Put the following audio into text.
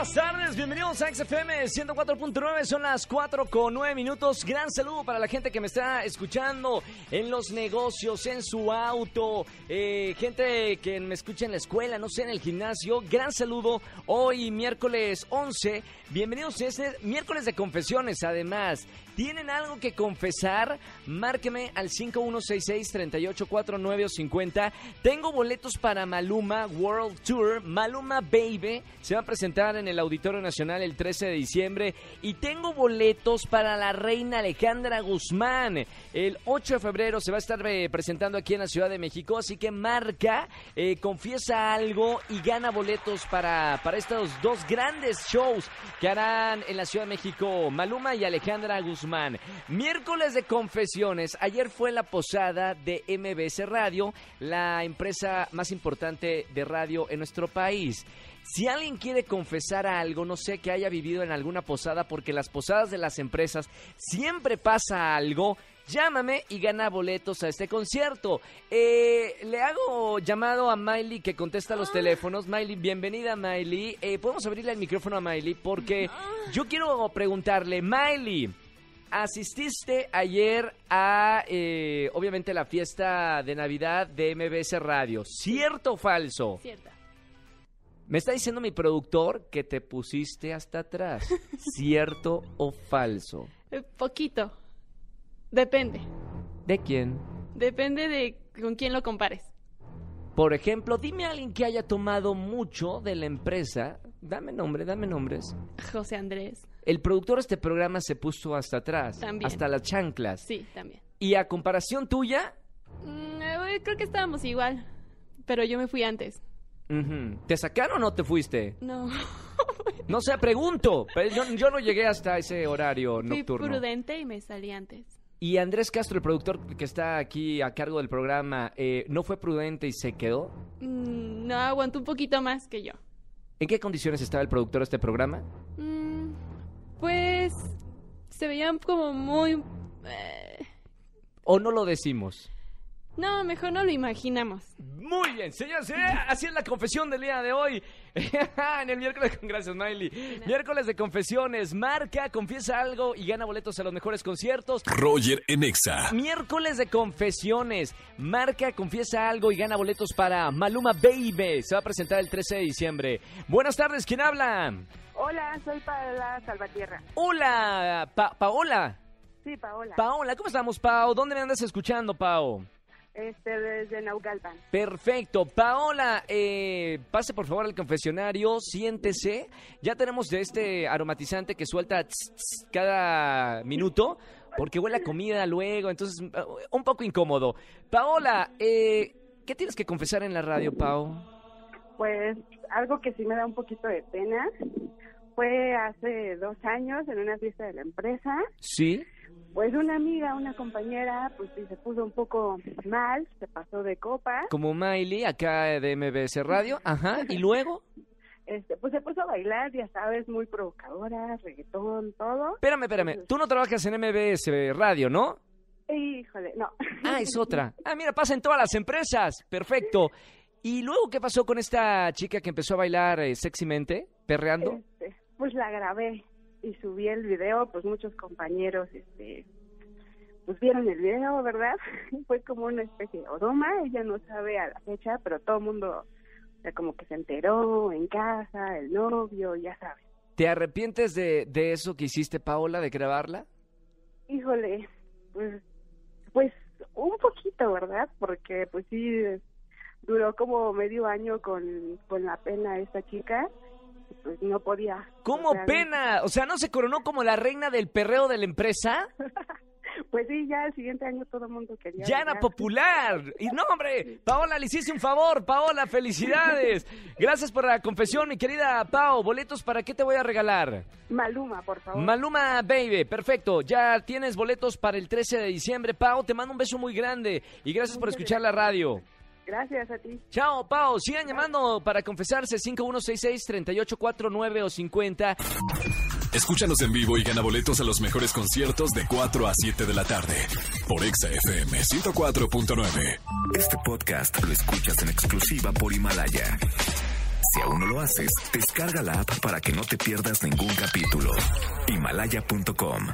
Buenas tardes, bienvenidos a XFM 104.9, son las 4 con 9 minutos. Gran saludo para la gente que me está escuchando en los negocios, en su auto, eh, gente que me escucha en la escuela, no sé, en el gimnasio. Gran saludo hoy, miércoles 11. Bienvenidos a este miércoles de confesiones, además. ¿Tienen algo que confesar? Márqueme al 5166-384950. Tengo boletos para Maluma World Tour. Maluma Baby se va a presentar en el Auditorio Nacional el 13 de diciembre. Y tengo boletos para la reina Alejandra Guzmán. El 8 de febrero se va a estar eh, presentando aquí en la Ciudad de México. Así que marca, eh, confiesa algo y gana boletos para, para estos dos grandes shows que harán en la Ciudad de México Maluma y Alejandra Guzmán. Miércoles de confesiones. Ayer fue la posada de MBS Radio, la empresa más importante de radio en nuestro país. Si alguien quiere confesar algo, no sé, que haya vivido en alguna posada, porque las posadas de las empresas siempre pasa algo, llámame y gana boletos a este concierto. Eh, le hago llamado a Miley que contesta los teléfonos. Miley, bienvenida Miley. Eh, Podemos abrirle el micrófono a Miley porque yo quiero preguntarle, Miley. Asististe ayer a, eh, obviamente, la fiesta de Navidad de MBS Radio. ¿Cierto o falso? Cierta. Me está diciendo mi productor que te pusiste hasta atrás. ¿Cierto o falso? Eh, Poquito. Depende. ¿De quién? Depende de con quién lo compares. Por ejemplo, dime a alguien que haya tomado mucho de la empresa. Dame nombre, dame nombres. José Andrés. El productor de este programa se puso hasta atrás. También. Hasta las chanclas. Sí, también. Y a comparación tuya, Mm, eh, creo que estábamos igual. Pero yo me fui antes. ¿Te sacaron o te fuiste? No. No sé, pregunto. Pero yo, yo no llegué hasta ese horario Fui nocturno. prudente y me salí antes. Y Andrés Castro, el productor que está aquí a cargo del programa, eh, ¿no fue prudente y se quedó? Mm, no, aguantó un poquito más que yo. ¿En qué condiciones estaba el productor de este programa? Mm, pues se veían como muy... eh, ¿O no lo decimos? No, mejor no lo imaginamos. Muy bien, señores, señores, así es la confesión del día de hoy. en el miércoles, gracias Miley. Miércoles de confesiones, marca, confiesa algo y gana boletos a los mejores conciertos. Roger en Exa. Miércoles de confesiones, marca, confiesa algo y gana boletos para Maluma Baby. Se va a presentar el 13 de diciembre. Buenas tardes, ¿quién habla? Hola, soy Paola Salvatierra. Hola, Pa- Paola. Sí, Paola. Paola, ¿cómo estamos, Pao? ¿Dónde me andas escuchando, Pao? Este, desde Naucalpan. Perfecto. Paola, eh, pase por favor al confesionario, siéntese. Ya tenemos de este aromatizante que suelta tss, tss cada minuto, porque huele a comida luego, entonces uh, un poco incómodo. Paola, eh, ¿qué tienes que confesar en la radio, Pao? Pues algo que sí me da un poquito de pena fue hace dos años en una fiesta de la empresa. ¿Sí? Pues una amiga, una compañera, pues se puso un poco mal, se pasó de copa. Como Miley, acá de MBS Radio. Ajá, ¿y luego? Este, pues se puso a bailar, ya sabes, muy provocadora, reggaetón, todo. Espérame, espérame. Tú no trabajas en MBS Radio, ¿no? Híjole, no. Ah, es otra. Ah, mira, pasa en todas las empresas. Perfecto. ¿Y luego qué pasó con esta chica que empezó a bailar eh, sexymente, perreando? Este, pues la grabé y subí el video, pues muchos compañeros, este, pues vieron el video, ¿verdad? Fue como una especie de broma, ella no sabe a la fecha, pero todo el mundo, o sea, como que se enteró en casa, el novio, ya sabes. ¿Te arrepientes de, de eso que hiciste, Paola, de grabarla? Híjole, pues, pues un poquito, ¿verdad? Porque pues sí, duró como medio año con, con la pena esta chica, pues no podía. ¿Cómo pena? O sea, ¿no se coronó como la reina del perreo de la empresa? Pues sí, ya el siguiente año todo el mundo quería. Ya era popular. Y no, hombre, Paola, le hiciste un favor. Paola, felicidades. Gracias por la confesión, mi querida Pao. ¿Boletos para qué te voy a regalar? Maluma, por favor. Maluma Baby, perfecto. Ya tienes boletos para el 13 de diciembre. Pao, te mando un beso muy grande y gracias por escuchar la radio. Gracias a ti. Chao, Pao. Sigan llamando para confesarse 5166-3849 o 50. Escúchanos en vivo y gana boletos a los mejores conciertos de 4 a 7 de la tarde por Exa FM 104.9. Este podcast lo escuchas en exclusiva por Himalaya. Si aún no lo haces, descarga la app para que no te pierdas ningún capítulo. Himalaya.com